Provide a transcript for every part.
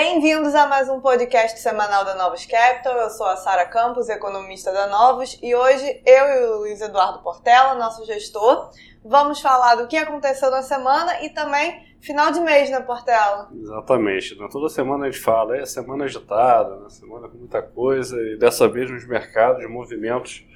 Bem-vindos a mais um podcast semanal da Novos Capital. Eu sou a Sara Campos, economista da Novos, e hoje eu e o Luiz Eduardo Portela, nosso gestor, vamos falar do que aconteceu na semana e também final de mês, né, Portela? Exatamente. Né? Toda semana a gente fala, é semana agitada, né? semana com muita coisa, e dessa vez nos mercados, movimentos,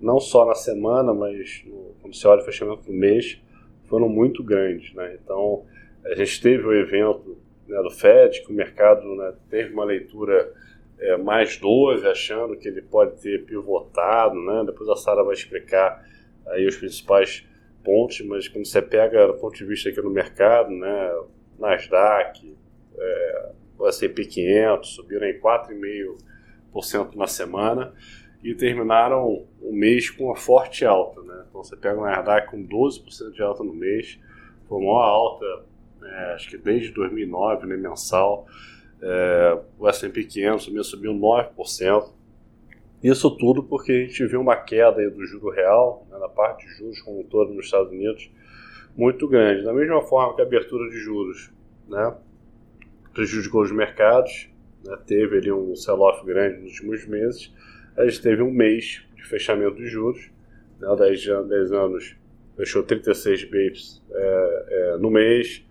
não só na semana, mas no, quando se olha o fechamento do mês, foram muito grandes. Né? Então, a gente teve o evento né, do FED, que o mercado né, teve uma leitura é, mais doce, achando que ele pode ter pivotado, né? depois a Sara vai explicar aí os principais pontos, mas quando você pega do ponto de vista aqui no mercado, né, Nasdaq, é, o S&P 500 subiram em 4,5% na semana e terminaram o mês com uma forte alta. Né? Então você pega o Nasdaq com 12% de alta no mês, foi a maior alta é, acho que desde 2009, né, mensal. É, o S&P 500 também subiu 9%. Isso tudo porque a gente viu uma queda do juro real, né, na parte de juros como um todo nos Estados Unidos, muito grande. Da mesma forma que a abertura de juros né, prejudicou os mercados, né, teve ali um sell-off grande nos últimos meses, a gente teve um mês de fechamento de juros, né, 10, 10 anos fechou 36 bips é, é, no mês,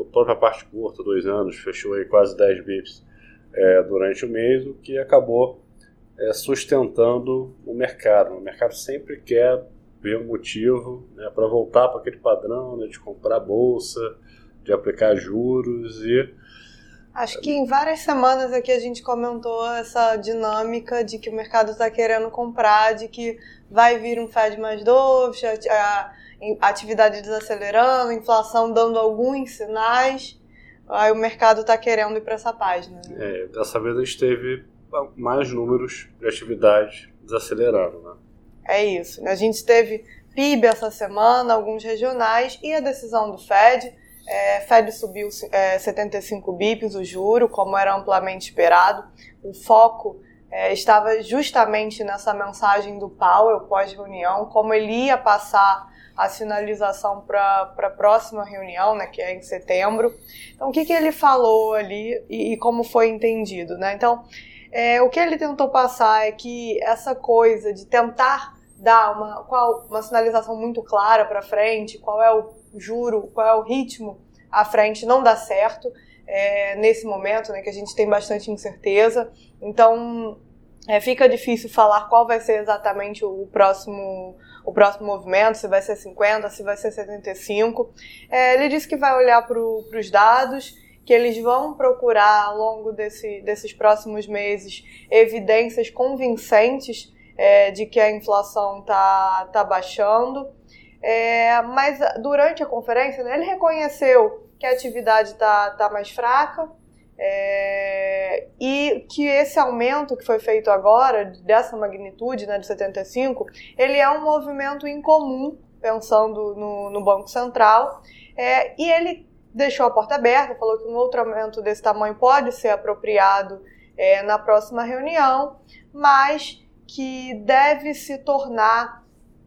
a própria parte curta, dois anos, fechou aí quase 10 bips é, durante o mês, o que acabou é, sustentando o mercado. O mercado sempre quer ver um motivo né, para voltar para aquele padrão né, de comprar bolsa, de aplicar juros e Acho que em várias semanas aqui a gente comentou essa dinâmica de que o mercado está querendo comprar, de que vai vir um Fed mais doce, a, atividade desacelerando, inflação dando alguns sinais, aí o mercado está querendo ir para essa página. Né? É, dessa vez a gente teve mais números de atividade desacelerando. Né? É isso. A gente teve PIB essa semana, alguns regionais, e a decisão do Fed. É, Fed subiu é, 75 bips o juro, como era amplamente esperado. O foco é, estava justamente nessa mensagem do Powell pós-reunião, como ele ia passar a sinalização para a próxima reunião, né, que é em setembro. Então, o que, que ele falou ali e, e como foi entendido, né? Então, é, o que ele tentou passar é que essa coisa de tentar dar uma, qual, uma sinalização muito clara para frente, qual é o juro, qual é o ritmo à frente, não dá certo é, nesse momento, né, que a gente tem bastante incerteza. Então, é, fica difícil falar qual vai ser exatamente o próximo, o próximo movimento, se vai ser 50, se vai ser 75. É, ele disse que vai olhar para os dados, que eles vão procurar ao longo desse, desses próximos meses evidências convincentes é, de que a inflação está tá baixando. É, mas durante a conferência, né, ele reconheceu que a atividade está tá mais fraca, é, e que esse aumento que foi feito agora, dessa magnitude, né, de 75, ele é um movimento incomum, pensando no, no Banco Central, é, e ele deixou a porta aberta, falou que um outro aumento desse tamanho pode ser apropriado é, na próxima reunião, mas que deve se tornar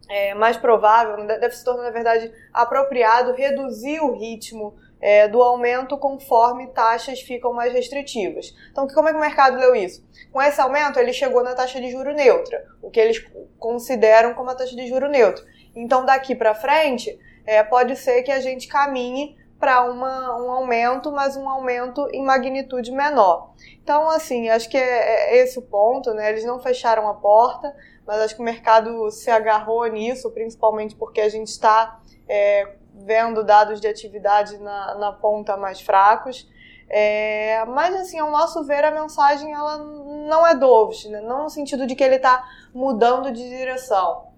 é, mais provável, deve se tornar, na verdade, apropriado reduzir o ritmo é, do aumento conforme taxas ficam mais restritivas. Então, como é que o mercado leu isso? Com esse aumento, ele chegou na taxa de juro neutra, o que eles consideram como a taxa de juro neutra. Então, daqui para frente, é, pode ser que a gente caminhe para um aumento, mas um aumento em magnitude menor. Então, assim, acho que é, é esse o ponto, né? Eles não fecharam a porta, mas acho que o mercado se agarrou nisso, principalmente porque a gente está é, vendo dados de atividade na, na ponta mais fracos. É, mas assim, ao nosso ver, a mensagem ela não é dovish, né? não no sentido de que ele está mudando de direção.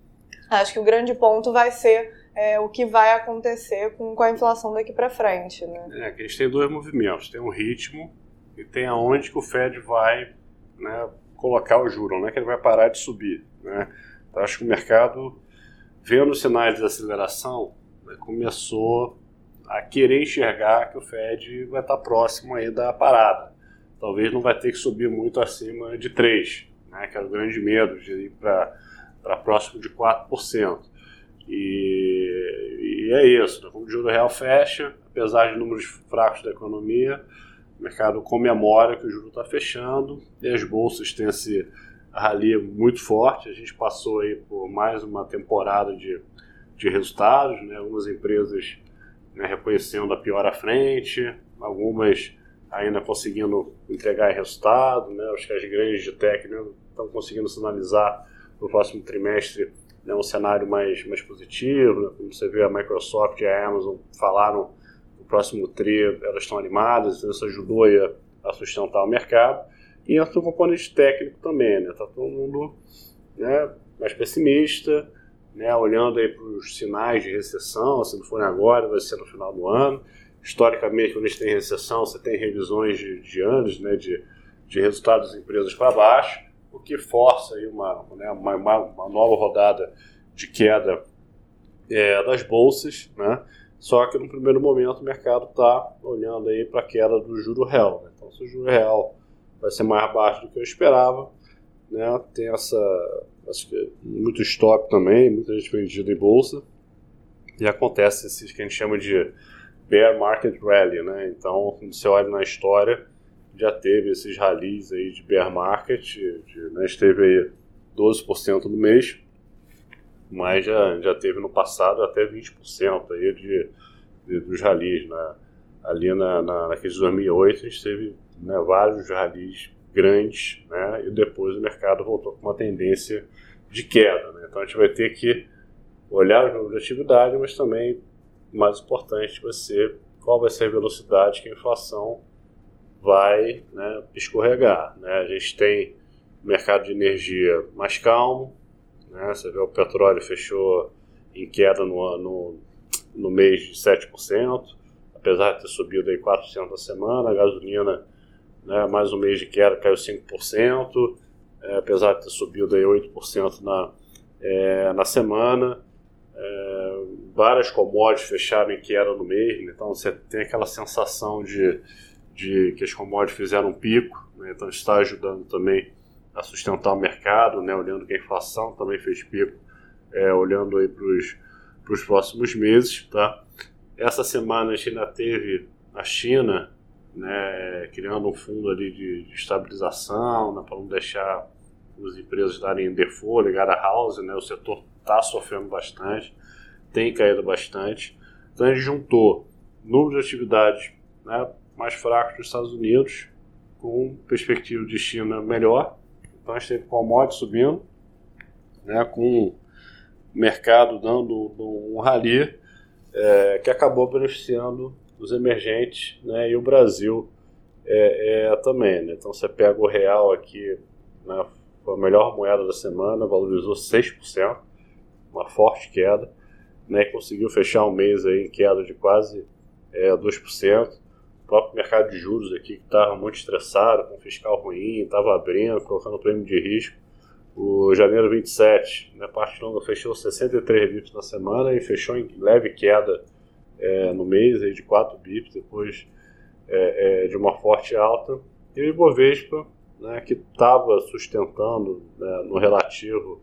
Acho que o grande ponto vai ser é, o que vai acontecer com, com a inflação daqui para frente. Né? É, que gente tem dois movimentos, tem um ritmo e tem aonde que o Fed vai né, colocar o juro, não é que ele vai parar de subir. Né? Então, acho que o mercado, vendo sinais de aceleração, começou a querer enxergar que o Fed vai estar próximo aí da parada. Talvez não vai ter que subir muito acima de 3, né, que era o grande medo de ir para próximo de 4%. E, e é isso, né, o juro real fecha, apesar de números fracos da economia, o mercado comemora que o juro está fechando e as bolsas têm esse rally muito forte. A gente passou aí por mais uma temporada de, de resultados, né? algumas empresas né, reconhecendo a pior à frente, algumas ainda conseguindo entregar resultado, né? acho que as grandes de tech né, estão conseguindo sinalizar no próximo trimestre né, um cenário mais, mais positivo, né? como você vê a Microsoft e a Amazon falaram no próximo tri, elas estão animadas, então isso ajudou a, a sustentar o mercado, e entra o componente técnico também, né, tá todo mundo né, mais pessimista, né, olhando para os sinais de recessão, se não for agora, vai ser no final do ano, historicamente, quando a gente tem recessão, você tem revisões de, de anos, né, de, de resultados das empresas para baixo, o que força aí uma, né, uma, uma, nova rodada de queda é, das bolsas, né? Só que no primeiro momento o mercado está olhando aí para a queda do juro real. Né? Então, se o juro real vai ser mais baixo do que eu esperava, né? Tem essa, acho que muito stop também, muita gente vendida em bolsa e acontece esse que a gente chama de bear market rally, né? Então, quando você olha na história, já teve esses rallies aí de bear market, de, né, esteve aí 12% no mês, mas já, já teve no passado até 20% aí de, de, dos rallies, né? Ali na, na, naqueles 2008 a gente teve né, vários rallies grandes, né? E depois o mercado voltou com uma tendência de queda, né? Então a gente vai ter que olhar os números de atividade, mas também mais importante vai ser qual vai ser a velocidade que a inflação vai né, escorregar. Né? A gente tem mercado de energia mais calmo, né? você vê o petróleo fechou em queda no, no, no mês de 7%, apesar de ter subido aí 4% na semana, a gasolina, né, mais um mês de queda, caiu 5%, é, apesar de ter subido aí 8% na, é, na semana, é, várias commodities fecharam em queda no mês, né? então você tem aquela sensação de de que as commodities fizeram um pico, né, então está ajudando também a sustentar o mercado, né, olhando que a inflação também fez pico, é, olhando aí para os próximos meses, tá? Essa semana a gente ainda teve a China, né, criando um fundo ali de, de estabilização, né, para não deixar as empresas darem default, ligar a house, né, o setor está sofrendo bastante, tem caído bastante, então a gente juntou número de atividades, né, mais fracos dos Estados Unidos, com perspectiva de China melhor. Então a gente teve commodities subindo, né, com o mercado dando um rally é, que acabou beneficiando os emergentes né, e o Brasil é, é, também. Né? Então você pega o real aqui, né, foi a melhor moeda da semana, valorizou 6%, uma forte queda, né, conseguiu fechar um mês aí em queda de quase é, 2% próprio mercado de juros aqui, que estava muito estressado, com fiscal ruim, estava abrindo, colocando prêmio de risco. O janeiro 27, na né, parte longa, fechou 63 bips na semana e fechou em leve queda é, no mês, aí de 4 bips, depois é, é, de uma forte alta. E o Ibovespa, né, que estava sustentando né, no relativo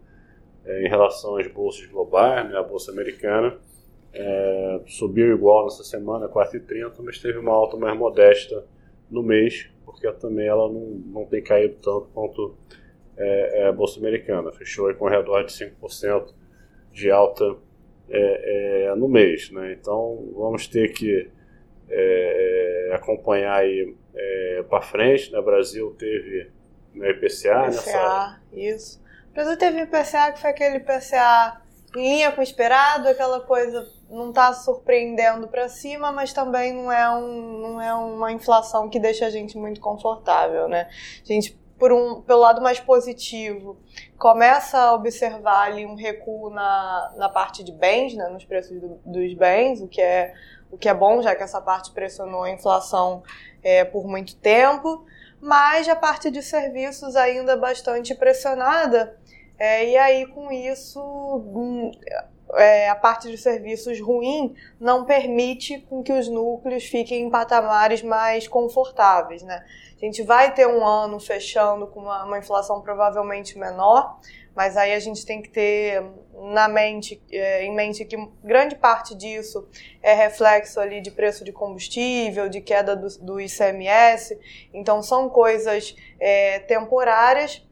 é, em relação às bolsas globais, né, a bolsa americana, é, subiu igual nessa semana, 4,30, mas teve uma alta mais modesta no mês, porque também ela não, não tem caído tanto quanto é, a Bolsa Americana. Fechou com ao redor de 5% de alta é, é, no mês. Né? Então vamos ter que é, acompanhar aí para frente. Né? O Brasil teve no IPCA, IPCA nessa... isso. O Brasil teve IPCA que foi aquele IPCA linha com o esperado, aquela coisa não está surpreendendo para cima, mas também não é, um, não é uma inflação que deixa a gente muito confortável, né? A gente, por um, pelo lado mais positivo, começa a observar ali um recuo na, na parte de bens, né, nos preços do, dos bens, o que, é, o que é bom, já que essa parte pressionou a inflação é, por muito tempo, mas a parte de serviços ainda bastante pressionada, é, e aí com isso hum, é, a parte de serviços ruim não permite com que os núcleos fiquem em patamares mais confortáveis, né? A gente vai ter um ano fechando com uma, uma inflação provavelmente menor, mas aí a gente tem que ter na mente, é, em mente que grande parte disso é reflexo ali de preço de combustível, de queda do, do ICMS, então são coisas é, temporárias.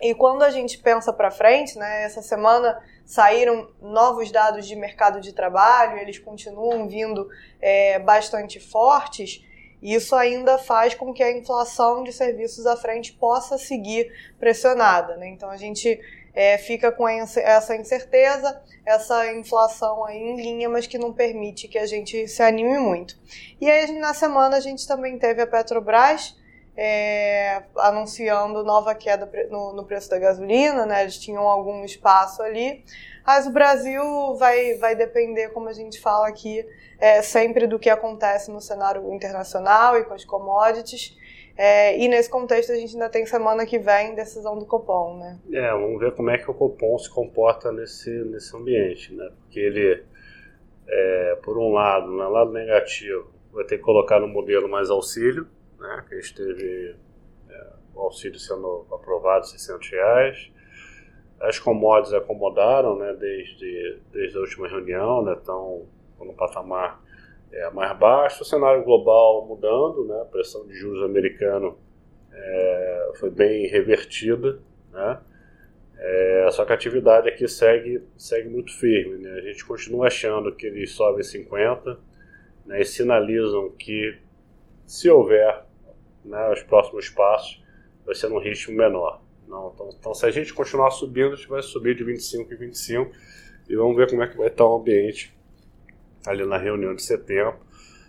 E quando a gente pensa para frente, né, essa semana saíram novos dados de mercado de trabalho, eles continuam vindo é, bastante fortes. Isso ainda faz com que a inflação de serviços à frente possa seguir pressionada. Né? Então a gente é, fica com essa incerteza, essa inflação aí em linha, mas que não permite que a gente se anime muito. E aí na semana a gente também teve a Petrobras é, anunciando nova queda no, no, preço da gasolina, né? Eles tinham algum espaço ali. Mas o Brasil vai, vai depender, como a gente fala aqui, é, sempre do que acontece no cenário internacional e com as commodities. É, e nesse contexto a gente ainda tem semana que vem decisão do Copom, né? É, vamos ver como é que o Copom se comporta nesse, nesse ambiente, né? Porque ele, é, por um lado, no lado negativo, vai ter que colocar no modelo mais auxílio, né? Que a gente teve é, o auxílio sendo aprovado, 600 reais. As commodities acomodaram, né? Desde, desde a última reunião, né? Estão no patamar é, mais baixo, o cenário global mudando, né, a pressão de juros americano é, foi bem revertida, né, é, só que a atividade aqui segue, segue muito firme. Né, a gente continua achando que eles sobem 50 né, e sinalizam que, se houver né, os próximos passos, vai ser num ritmo menor. Não, então, então, se a gente continuar subindo, a gente vai subir de 25 em 25 e vamos ver como é que vai estar o ambiente ali na reunião de setembro,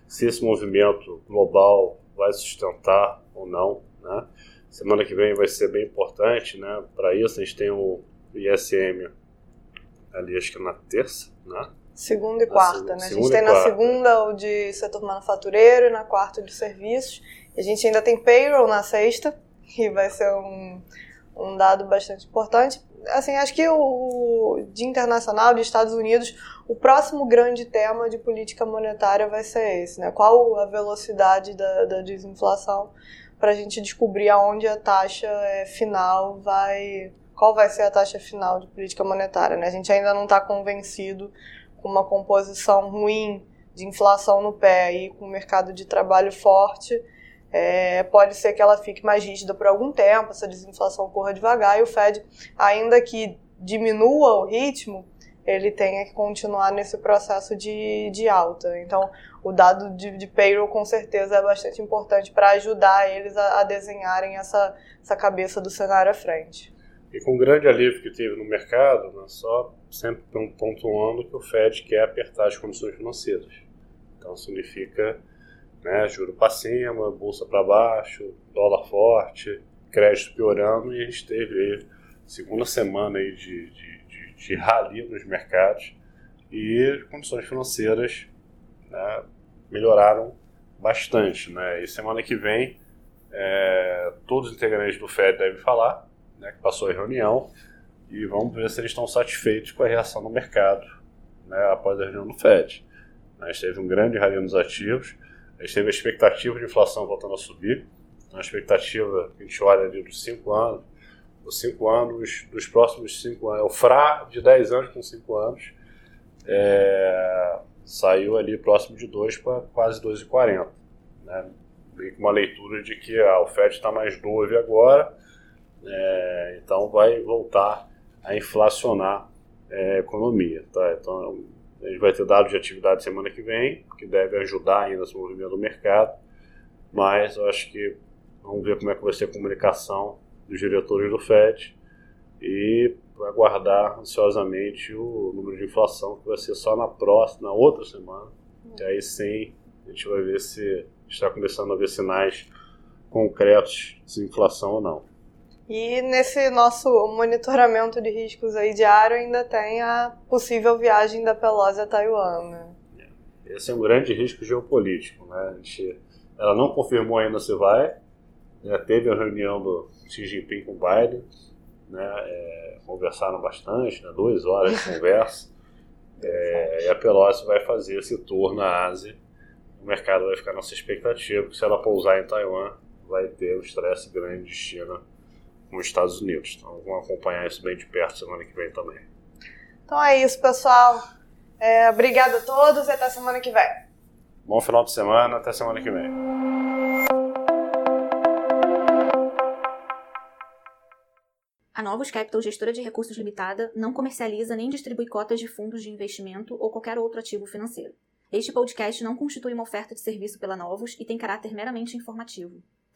se esse movimento global vai sustentar ou não. Né? Semana que vem vai ser bem importante, né? Para isso a gente tem o ISM ali, acho que na terça, né? Segunda e quarta, né? A gente tem na segunda o de setor manufatureiro e na quarta o de serviços. A gente ainda tem payroll na sexta, que vai ser um, um dado bastante importante. Assim, acho que o de internacional, de Estados Unidos, o próximo grande tema de política monetária vai ser esse, né? Qual a velocidade da, da desinflação para a gente descobrir aonde a taxa é, final vai, qual vai ser a taxa final de política monetária, né? A gente ainda não está convencido com uma composição ruim de inflação no pé e com o mercado de trabalho forte, é, pode ser que ela fique mais rígida por algum tempo, essa desinflação corra devagar e o Fed, ainda que diminua o ritmo, ele tenha que continuar nesse processo de, de alta. Então, o dado de, de payroll com certeza é bastante importante para ajudar eles a, a, desenharem essa, essa cabeça do cenário à frente. E com o grande alívio que teve no mercado, né, só sempre pontuando que o Fed quer apertar as condições financeiras. Então, significa né, juro para cima, bolsa para baixo, dólar forte, crédito piorando, e a gente teve aí, segunda semana aí de, de de rally nos mercados e condições financeiras né, melhoraram bastante. Né? E semana que vem, é, todos os integrantes do FED devem falar, né, que passou a reunião, e vamos ver se eles estão satisfeitos com a reação do mercado né, após a reunião do FED. A gente teve um grande rally nos ativos, a gente teve a expectativa de inflação voltando a subir, então a expectativa que a gente olha ali dos 5 anos, os cinco anos, dos próximos cinco anos, é o FRA de 10 anos com 5 anos, é, saiu ali próximo de 2 para quase 2,40. Né? Uma leitura de que ah, o FED está mais 9 agora, é, então vai voltar a inflacionar é, a economia. Tá? Então a gente vai ter dados de atividade semana que vem, que deve ajudar ainda esse movimento do mercado, mas eu acho que vamos ver como é que vai ser a comunicação dos diretores do FED e aguardar ansiosamente o número de inflação, que vai ser só na próxima, na outra semana. E aí sim a gente vai ver se está começando a ver sinais concretos de inflação ou não. E nesse nosso monitoramento de riscos aí diário ainda tem a possível viagem da Pelosi a Taiwan. Né? Esse é um grande risco geopolítico. Né? Gente, ela não confirmou ainda se vai, já teve a reunião do Xi Jinping com o Biden, né, é, conversaram bastante, né, duas horas de conversa. É, e a Pelosi vai fazer esse tour na Ásia. O mercado vai ficar nessa expectativa, que se ela pousar em Taiwan, vai ter um estresse grande de China com os Estados Unidos. Então vamos acompanhar isso bem de perto semana que vem também. Então é isso, pessoal. É, obrigado a todos e até semana que vem. Bom final de semana, até semana que vem. A Novos Capital Gestora de Recursos Limitada não comercializa nem distribui cotas de fundos de investimento ou qualquer outro ativo financeiro. Este podcast não constitui uma oferta de serviço pela Novos e tem caráter meramente informativo.